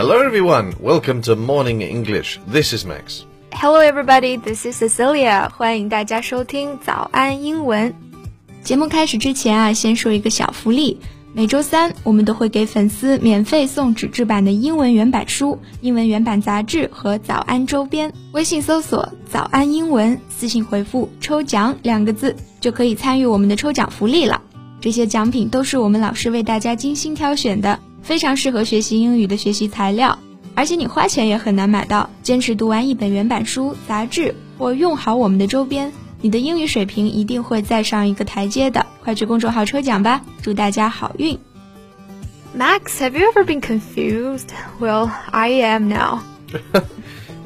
Hello, everyone. Welcome to Morning English. This is Max. Hello, everybody. This is Cecilia. 欢迎大家收听早安英文。节目开始之前啊，先说一个小福利。每周三，我们都会给粉丝免费送纸质版的英文原版书、英文原版杂志和早安周边。微信搜索“早安英文”，私信回复“抽奖”两个字，就可以参与我们的抽奖福利了。这些奖品都是我们老师为大家精心挑选的，非常适合学习英语的学习材料，而且你花钱也很难买到。坚持读完一本原版书、杂志，或用好我们的周边。你的英语水平一定会再上一个台阶的，快去公众号抽奖吧！祝大家好运。Max, have you ever been confused? Well, I am now.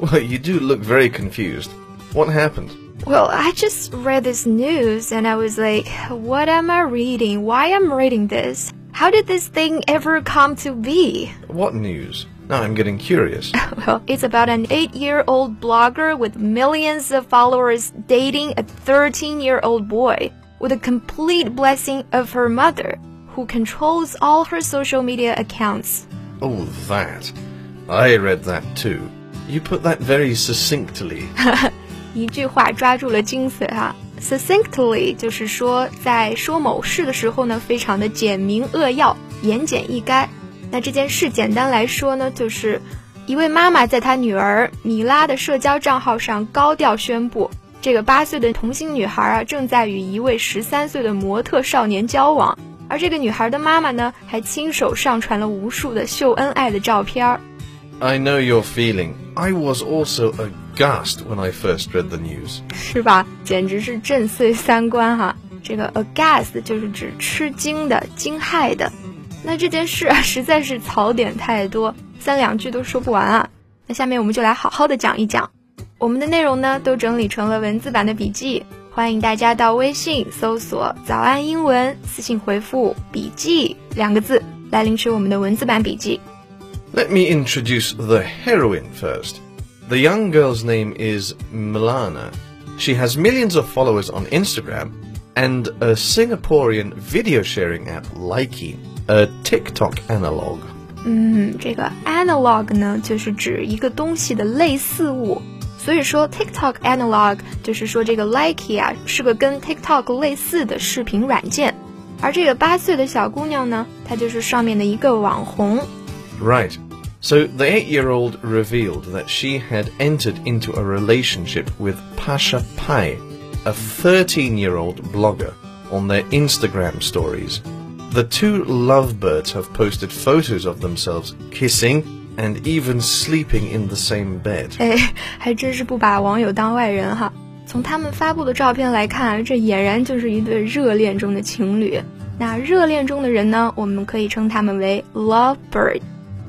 well, you do look very confused. What happened? Well, I just read this news and I was like, what am I reading? Why am I reading this? How did this thing ever come to be? What news? Now I'm getting curious. well, it's about an eight year old blogger with millions of followers dating a 13 year old boy with a complete blessing of her mother, who controls all her social media accounts. Oh, that. I read that too. You put that very succinctly. 一句话抓住了精髓哈 ，succinctly 就是说在说某事的时候呢，非常的简明扼要、言简意赅。那这件事简单来说呢，就是一位妈妈在她女儿米拉的社交账号上高调宣布，这个八岁的童星女孩啊正在与一位十三岁的模特少年交往，而这个女孩的妈妈呢还亲手上传了无数的秀恩爱的照片。I know your feeling. I was also a aghast when I first read the news. 是吧？简直是震碎三观哈！这个 aghast 就是指吃惊的、惊骇的。那这件事啊，实在是槽点太多，三两句都说不完啊。那下面我们就来好好的讲一讲，我们的内容呢都整理成了文字版的笔记，欢迎大家到微信搜索“早安英文”，私信回复“笔记”两个字来领取我们的文字版笔记。Let me introduce the heroine first. The young girl's name is Milana. She has millions of followers on Instagram and a Singaporean video sharing app Likey. A TikTok analog。嗯，这个 analog 呢，就是指一个东西的类似物。所以说 TikTok analog 就是说这个 Likey 啊是个跟 TikTok 类似的视频软件。而这个八岁的小姑娘呢，她就是上面的一个网红。Right. So the eight-year-old revealed that she had entered into a relationship with Pasha Pai, a 13-year-old blogger, on their Instagram stories. The two lovebirds have posted photos of themselves kissing and even sleeping in the same bed. 哎，还真是不把网友当外人哈。从他们发布的照片来看，这俨然就是一对热恋中的情侣。那热恋中的人呢，我们可以称他们为 lovebird。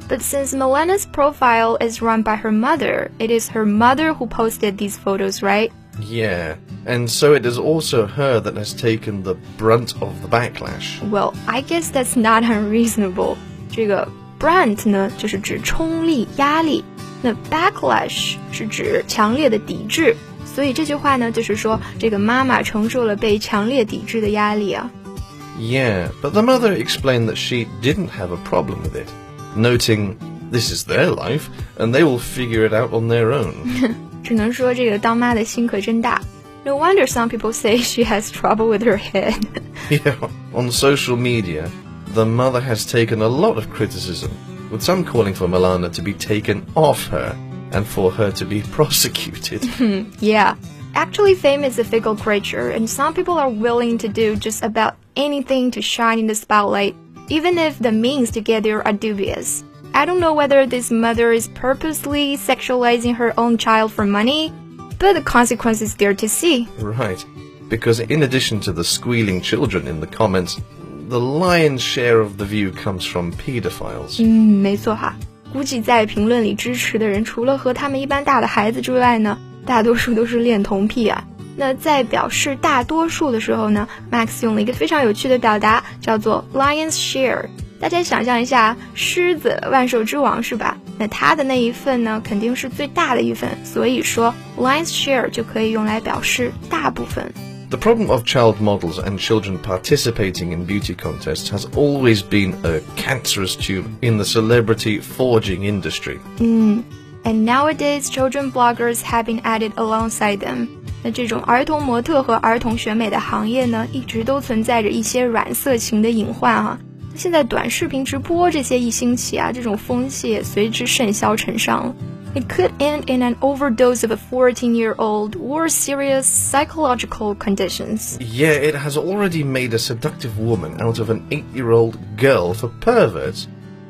But since Milana's profile is run by her mother, it is her mother who posted these photos, right? Yeah, and so it is also her that has taken the brunt of the backlash. Well, I guess that's not unreasonable. 这个 brunt 呢，就是指冲力、压力；那 backlash 是指强烈的抵制。所以这句话呢，就是说这个妈妈承受了被强烈抵制的压力啊。Yeah, but the mother explained that she didn't have a problem with it, noting this is their life and they will figure it out on their own. 只能说这个当妈的心可真大。No wonder some people say she has trouble with her head. yeah, on social media, the mother has taken a lot of criticism, with some calling for Milana to be taken off her and for her to be prosecuted. yeah. Actually, fame is a fickle creature, and some people are willing to do just about anything to shine in the spotlight, even if the means to get there are dubious. I don't know whether this mother is purposely sexualizing her own child for money, but the consequence is there to see. Right. Because in addition to the squealing children in the comments, the lion's share of the view comes from pedophiles. 嗯，没错哈。估计在评论里支持的人，除了和他们一般大的孩子之外呢，大多数都是恋童癖啊。 那在表示大多数的时候呢，Max 用了一个非常有趣的表达，叫做 lion's share。大家想象一下，狮子万兽之王是吧？那它的那一份呢，肯定是最大的一份，所以说 lion's share 就可以用来表示大部分。 The problem of child models and children participating in beauty contests has always been a cancerous tube in the celebrity forging industry. Mm. And nowadays, children bloggers have been added alongside them. 那这种儿童模特和儿童选美的行业呢，一直都存在着一些软色情的隐患哈、啊。现在短视频直播这些一兴起啊，这种风气也随之甚嚣尘上了。it could end in an overdose of a 14 year old or serious psychological conditions. Yeah, it has already made a seductive woman out of an 8 year old girl for perverts.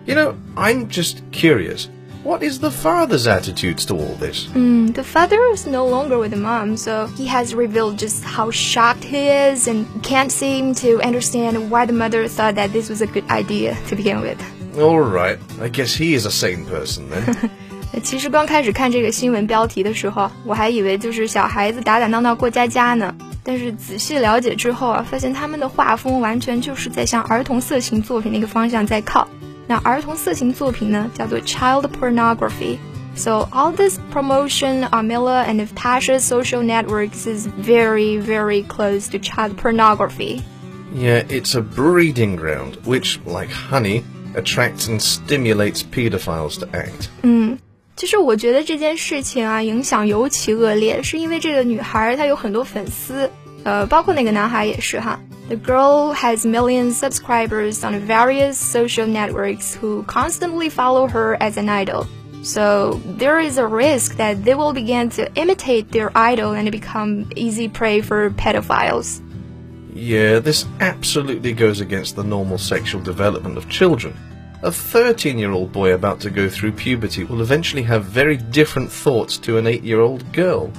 You know, I'm just curious. What is the father's attitudes to all this? Mm, the father is no longer with the mom, so he has revealed just how shocked he is and can't seem to understand why the mother thought that this was a good idea to begin with. Alright, I guess he is a sane person then. 其实刚开始看这个新闻标题的时候，我还以为就是小孩子打打闹闹过家家呢。但是仔细了解之后啊，发现他们的画风完全就是在向儿童色情作品那个方向在靠。 那儿童色情作品呢，叫做 child pornography。So all this promotion on Mila and Tasha's social networks is very, very close to child pornography. Yeah, it's a breeding ground, which, like honey, attracts and stimulates pedophiles to act. 嗯。其实我觉得这件事情啊，影响尤其恶劣，是因为这个女孩她有很多粉丝，呃，包括那个男孩也是哈。 The girl has millions of subscribers on various social networks who constantly follow her as an idol. So there is a risk that they will begin to imitate their idol and become easy prey for pedophiles. Yeah, this absolutely goes against the normal sexual development of children. A 13 year old boy about to go through puberty will eventually have very different thoughts to an 8 year old girl.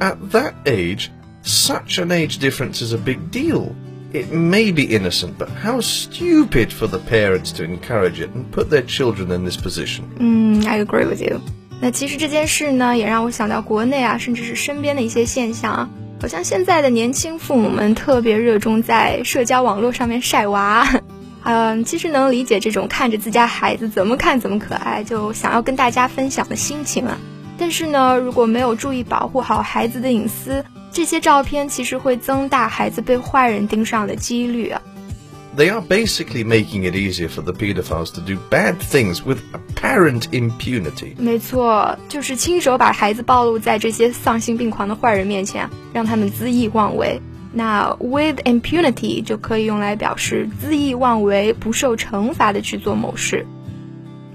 At that age, such an age difference is a big deal. It may be innocent, but how stupid for the parents to encourage it and put their children in this position. Mm, I agree with you. 那其实这件事呢，也让我想到国内啊，甚至是身边的一些现象啊。好像现在的年轻父母们特别热衷在社交网络上面晒娃。嗯，其实能理解这种看着自家孩子怎么看怎么可爱，就想要跟大家分享的心情啊。但是呢，如果没有注意保护好孩子的隐私，这些照片其实会增大孩子被坏人盯上的几率啊。They are basically making it easier for the pedophiles to do bad things with apparent impunity. 没错，就是亲手把孩子暴露在这些丧心病狂的坏人面前，让他们恣意妄为。那 with impunity 就可以用来表示恣意妄为、不受惩罚的去做某事。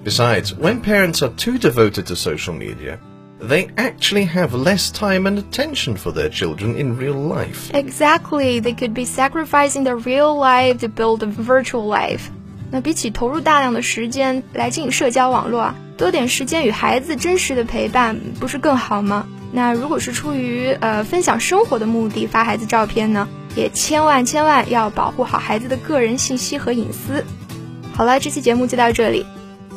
Besides, when parents are too devoted to social media, they actually have less time and attention for their children in real life. Exactly, they could be sacrificing their real life to build a virtual life. 那比起投入大量的时间来经营社交网络啊，多点时间与孩子真实的陪伴，不是更好吗？那如果是出于呃分享生活的目的发孩子照片呢，也千万千万要保护好孩子的个人信息和隐私。好了，这期节目就到这里。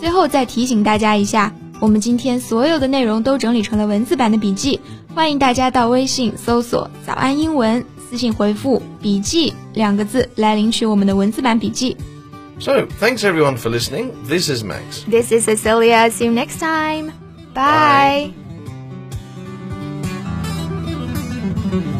最后再提醒大家一下，我们今天所有的内容都整理成了文字版的笔记，欢迎大家到微信搜索“早安英文”，私信回复“笔记”两个字来领取我们的文字版笔记。So, thanks everyone for listening. This is Max. This is Cecilia. See you next time. Bye. Bye.